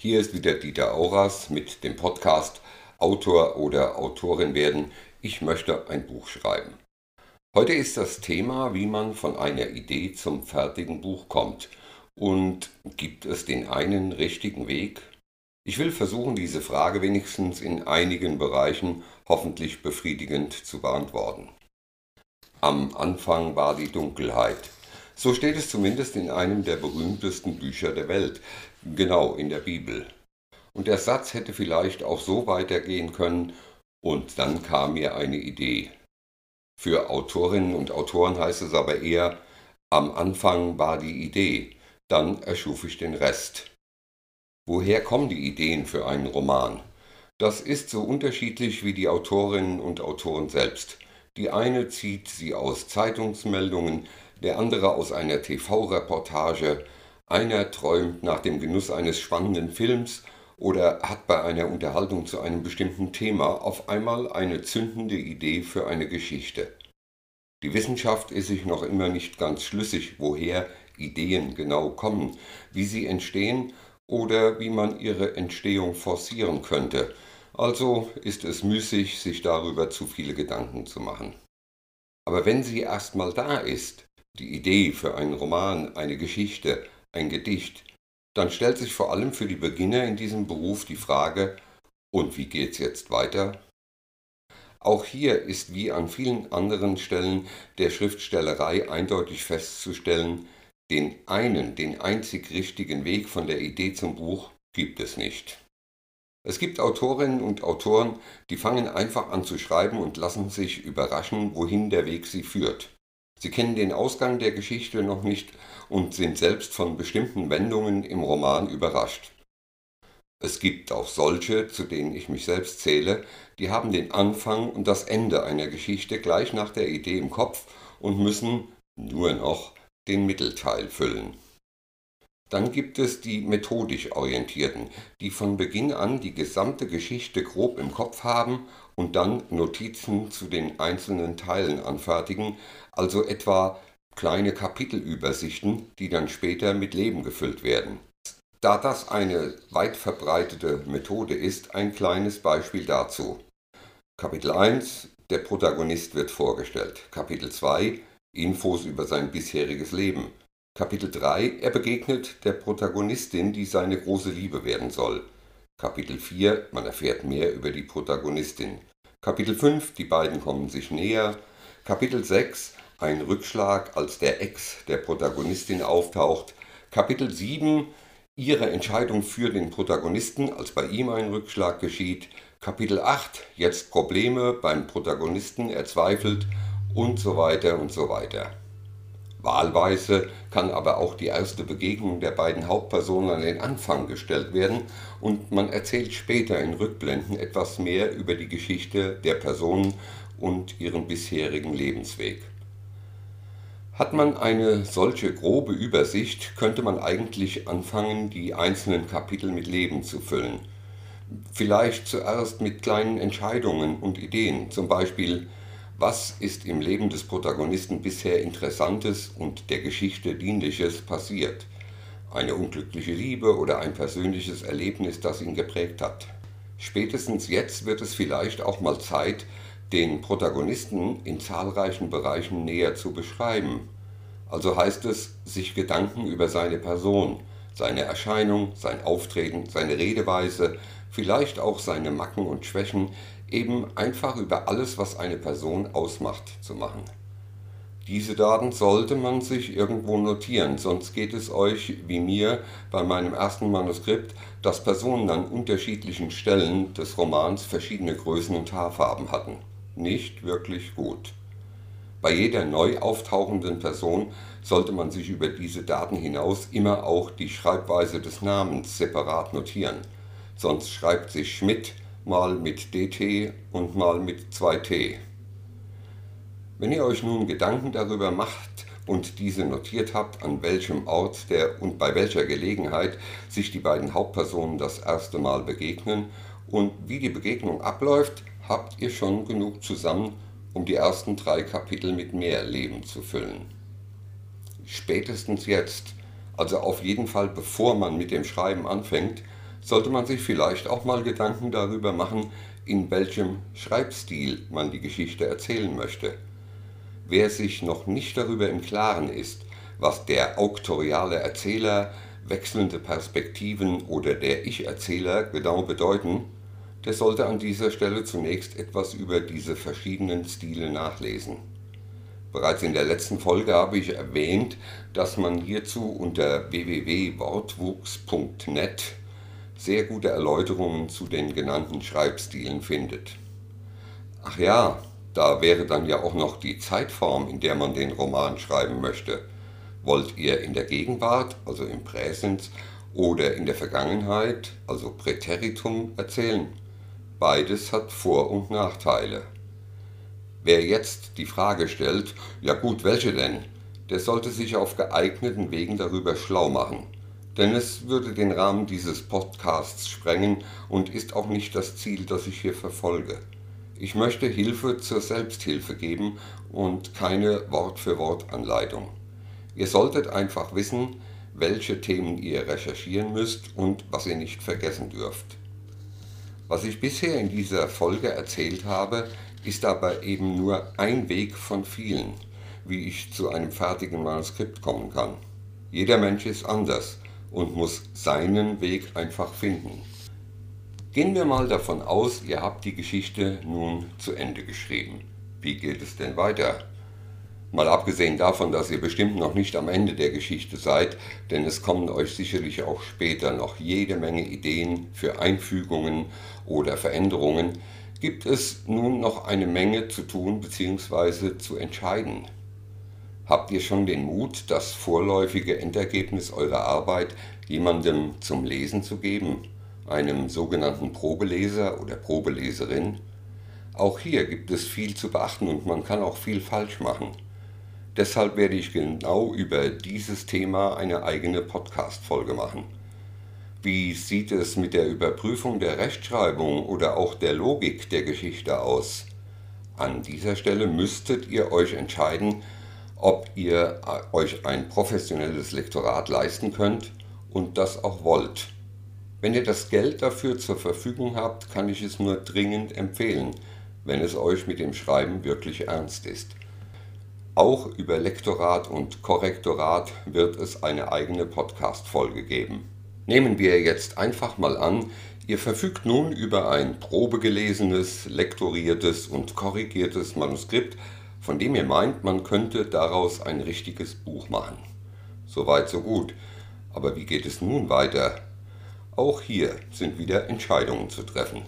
Hier ist wieder Dieter Auras mit dem Podcast Autor oder Autorin werden. Ich möchte ein Buch schreiben. Heute ist das Thema, wie man von einer Idee zum fertigen Buch kommt. Und gibt es den einen richtigen Weg? Ich will versuchen, diese Frage wenigstens in einigen Bereichen hoffentlich befriedigend zu beantworten. Am Anfang war die Dunkelheit. So steht es zumindest in einem der berühmtesten Bücher der Welt, genau in der Bibel. Und der Satz hätte vielleicht auch so weitergehen können, und dann kam mir eine Idee. Für Autorinnen und Autoren heißt es aber eher, am Anfang war die Idee, dann erschuf ich den Rest. Woher kommen die Ideen für einen Roman? Das ist so unterschiedlich wie die Autorinnen und Autoren selbst. Die eine zieht sie aus Zeitungsmeldungen, der andere aus einer TV-Reportage, einer träumt nach dem Genuss eines spannenden Films oder hat bei einer Unterhaltung zu einem bestimmten Thema auf einmal eine zündende Idee für eine Geschichte. Die Wissenschaft ist sich noch immer nicht ganz schlüssig, woher Ideen genau kommen, wie sie entstehen oder wie man ihre Entstehung forcieren könnte. Also ist es müßig, sich darüber zu viele Gedanken zu machen. Aber wenn sie erstmal da ist, die Idee für einen Roman, eine Geschichte, ein Gedicht, dann stellt sich vor allem für die Beginner in diesem Beruf die Frage, und wie geht's jetzt weiter? Auch hier ist wie an vielen anderen Stellen der Schriftstellerei eindeutig festzustellen, den einen, den einzig richtigen Weg von der Idee zum Buch gibt es nicht. Es gibt Autorinnen und Autoren, die fangen einfach an zu schreiben und lassen sich überraschen, wohin der Weg sie führt. Sie kennen den Ausgang der Geschichte noch nicht und sind selbst von bestimmten Wendungen im Roman überrascht. Es gibt auch solche, zu denen ich mich selbst zähle, die haben den Anfang und das Ende einer Geschichte gleich nach der Idee im Kopf und müssen nur noch den Mittelteil füllen. Dann gibt es die methodisch Orientierten, die von Beginn an die gesamte Geschichte grob im Kopf haben und dann Notizen zu den einzelnen Teilen anfertigen, also etwa kleine Kapitelübersichten, die dann später mit Leben gefüllt werden. Da das eine weit verbreitete Methode ist, ein kleines Beispiel dazu. Kapitel 1 Der Protagonist wird vorgestellt. Kapitel 2 Infos über sein bisheriges Leben. Kapitel 3 Er begegnet der Protagonistin, die seine große Liebe werden soll. Kapitel 4 Man erfährt mehr über die Protagonistin. Kapitel 5 Die beiden kommen sich näher. Kapitel 6 Ein Rückschlag, als der Ex der Protagonistin auftaucht. Kapitel 7 Ihre Entscheidung für den Protagonisten, als bei ihm ein Rückschlag geschieht. Kapitel 8 Jetzt Probleme beim Protagonisten, er zweifelt und so weiter und so weiter. Wahlweise kann aber auch die erste Begegnung der beiden Hauptpersonen an den Anfang gestellt werden und man erzählt später in Rückblenden etwas mehr über die Geschichte der Personen und ihren bisherigen Lebensweg. Hat man eine solche grobe Übersicht, könnte man eigentlich anfangen, die einzelnen Kapitel mit Leben zu füllen. Vielleicht zuerst mit kleinen Entscheidungen und Ideen, zum Beispiel was ist im Leben des Protagonisten bisher Interessantes und der Geschichte Dienliches passiert? Eine unglückliche Liebe oder ein persönliches Erlebnis, das ihn geprägt hat. Spätestens jetzt wird es vielleicht auch mal Zeit, den Protagonisten in zahlreichen Bereichen näher zu beschreiben. Also heißt es, sich Gedanken über seine Person, seine Erscheinung, sein Auftreten, seine Redeweise, vielleicht auch seine Macken und Schwächen eben einfach über alles, was eine Person ausmacht, zu machen. Diese Daten sollte man sich irgendwo notieren, sonst geht es euch wie mir bei meinem ersten Manuskript, dass Personen an unterschiedlichen Stellen des Romans verschiedene Größen und Haarfarben hatten. Nicht wirklich gut. Bei jeder neu auftauchenden Person sollte man sich über diese Daten hinaus immer auch die Schreibweise des Namens separat notieren. Sonst schreibt sich Schmidt mal mit DT und mal mit 2T. Wenn ihr euch nun Gedanken darüber macht und diese notiert habt, an welchem Ort der und bei welcher Gelegenheit sich die beiden Hauptpersonen das erste Mal begegnen und wie die Begegnung abläuft, habt ihr schon genug zusammen, um die ersten drei Kapitel mit mehr Leben zu füllen. Spätestens jetzt, also auf jeden Fall bevor man mit dem Schreiben anfängt, sollte man sich vielleicht auch mal Gedanken darüber machen, in welchem Schreibstil man die Geschichte erzählen möchte. Wer sich noch nicht darüber im Klaren ist, was der auktoriale Erzähler, wechselnde Perspektiven oder der Ich-Erzähler genau bedeuten, der sollte an dieser Stelle zunächst etwas über diese verschiedenen Stile nachlesen. Bereits in der letzten Folge habe ich erwähnt, dass man hierzu unter www.wortwuchs.net sehr gute Erläuterungen zu den genannten Schreibstilen findet. Ach ja, da wäre dann ja auch noch die Zeitform, in der man den Roman schreiben möchte. Wollt ihr in der Gegenwart, also im Präsens, oder in der Vergangenheit, also Präteritum, erzählen? Beides hat Vor- und Nachteile. Wer jetzt die Frage stellt, ja gut, welche denn, der sollte sich auf geeigneten Wegen darüber schlau machen. Denn es würde den Rahmen dieses Podcasts sprengen und ist auch nicht das Ziel, das ich hier verfolge. Ich möchte Hilfe zur Selbsthilfe geben und keine Wort-für-Wort-Anleitung. Ihr solltet einfach wissen, welche Themen ihr recherchieren müsst und was ihr nicht vergessen dürft. Was ich bisher in dieser Folge erzählt habe, ist aber eben nur ein Weg von vielen, wie ich zu einem fertigen Manuskript kommen kann. Jeder Mensch ist anders und muss seinen Weg einfach finden. Gehen wir mal davon aus, ihr habt die Geschichte nun zu Ende geschrieben. Wie geht es denn weiter? Mal abgesehen davon, dass ihr bestimmt noch nicht am Ende der Geschichte seid, denn es kommen euch sicherlich auch später noch jede Menge Ideen für Einfügungen oder Veränderungen, gibt es nun noch eine Menge zu tun bzw. zu entscheiden. Habt ihr schon den Mut, das vorläufige Endergebnis eurer Arbeit jemandem zum Lesen zu geben, einem sogenannten Probeleser oder Probeleserin? Auch hier gibt es viel zu beachten und man kann auch viel falsch machen. Deshalb werde ich genau über dieses Thema eine eigene Podcast-Folge machen. Wie sieht es mit der Überprüfung der Rechtschreibung oder auch der Logik der Geschichte aus? An dieser Stelle müsstet ihr euch entscheiden, ob ihr äh, euch ein professionelles Lektorat leisten könnt und das auch wollt. Wenn ihr das Geld dafür zur Verfügung habt, kann ich es nur dringend empfehlen, wenn es euch mit dem Schreiben wirklich ernst ist. Auch über Lektorat und Korrektorat wird es eine eigene Podcast-Folge geben. Nehmen wir jetzt einfach mal an, ihr verfügt nun über ein probegelesenes, lektoriertes und korrigiertes Manuskript, von dem ihr meint, man könnte daraus ein richtiges Buch machen. Soweit, so gut. Aber wie geht es nun weiter? Auch hier sind wieder Entscheidungen zu treffen.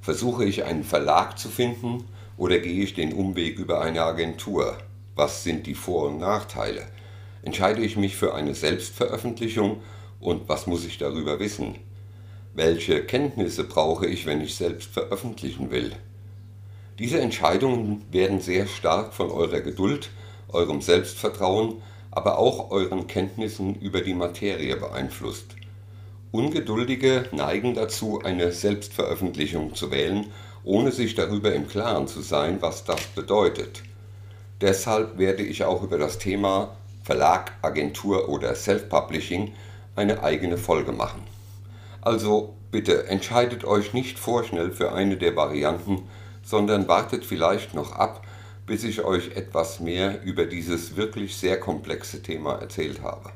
Versuche ich einen Verlag zu finden oder gehe ich den Umweg über eine Agentur? Was sind die Vor- und Nachteile? Entscheide ich mich für eine Selbstveröffentlichung und was muss ich darüber wissen? Welche Kenntnisse brauche ich, wenn ich selbst veröffentlichen will? Diese Entscheidungen werden sehr stark von eurer Geduld, eurem Selbstvertrauen, aber auch euren Kenntnissen über die Materie beeinflusst. Ungeduldige neigen dazu, eine Selbstveröffentlichung zu wählen, ohne sich darüber im Klaren zu sein, was das bedeutet. Deshalb werde ich auch über das Thema Verlag, Agentur oder Self-Publishing eine eigene Folge machen. Also bitte entscheidet euch nicht vorschnell für eine der Varianten, sondern wartet vielleicht noch ab, bis ich euch etwas mehr über dieses wirklich sehr komplexe Thema erzählt habe.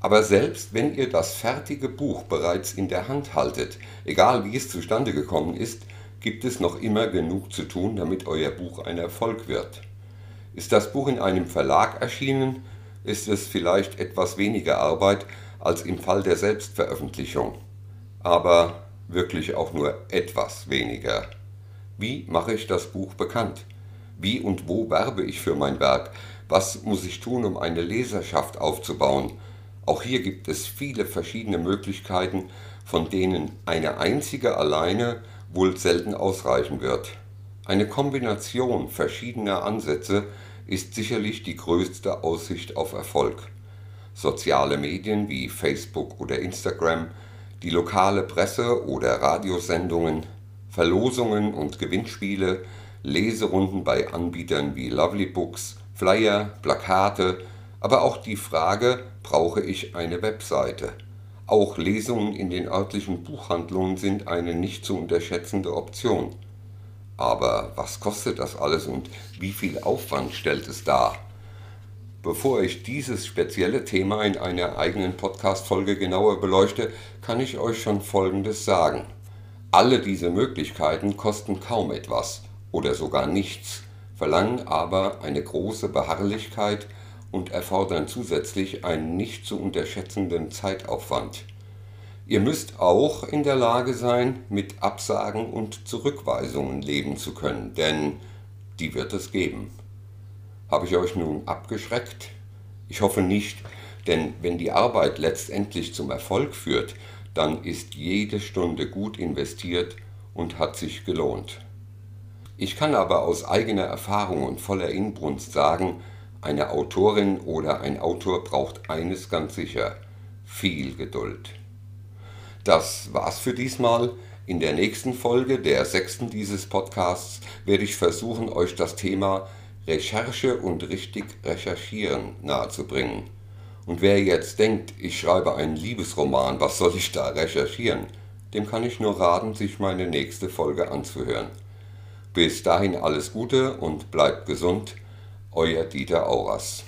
Aber selbst wenn ihr das fertige Buch bereits in der Hand haltet, egal wie es zustande gekommen ist, gibt es noch immer genug zu tun, damit euer Buch ein Erfolg wird. Ist das Buch in einem Verlag erschienen, ist es vielleicht etwas weniger Arbeit als im Fall der Selbstveröffentlichung, aber wirklich auch nur etwas weniger. Wie mache ich das Buch bekannt? Wie und wo werbe ich für mein Werk? Was muss ich tun, um eine Leserschaft aufzubauen? Auch hier gibt es viele verschiedene Möglichkeiten, von denen eine einzige alleine wohl selten ausreichen wird. Eine Kombination verschiedener Ansätze ist sicherlich die größte Aussicht auf Erfolg. Soziale Medien wie Facebook oder Instagram, die lokale Presse oder Radiosendungen, Verlosungen und Gewinnspiele, Leserunden bei Anbietern wie Lovely Books, Flyer, Plakate, aber auch die Frage, brauche ich eine Webseite? Auch Lesungen in den örtlichen Buchhandlungen sind eine nicht zu unterschätzende Option. Aber was kostet das alles und wie viel Aufwand stellt es dar? Bevor ich dieses spezielle Thema in einer eigenen Podcast-Folge genauer beleuchte, kann ich euch schon Folgendes sagen. Alle diese Möglichkeiten kosten kaum etwas oder sogar nichts, verlangen aber eine große Beharrlichkeit und erfordern zusätzlich einen nicht zu unterschätzenden Zeitaufwand. Ihr müsst auch in der Lage sein, mit Absagen und Zurückweisungen leben zu können, denn die wird es geben. Habe ich euch nun abgeschreckt? Ich hoffe nicht, denn wenn die Arbeit letztendlich zum Erfolg führt, dann ist jede Stunde gut investiert und hat sich gelohnt. Ich kann aber aus eigener Erfahrung und voller Inbrunst sagen, eine Autorin oder ein Autor braucht eines ganz sicher, viel Geduld. Das war's für diesmal. In der nächsten Folge, der sechsten dieses Podcasts, werde ich versuchen, euch das Thema Recherche und richtig recherchieren nahezubringen. Und wer jetzt denkt, ich schreibe einen Liebesroman, was soll ich da recherchieren? Dem kann ich nur raten, sich meine nächste Folge anzuhören. Bis dahin alles Gute und bleibt gesund. Euer Dieter Auras.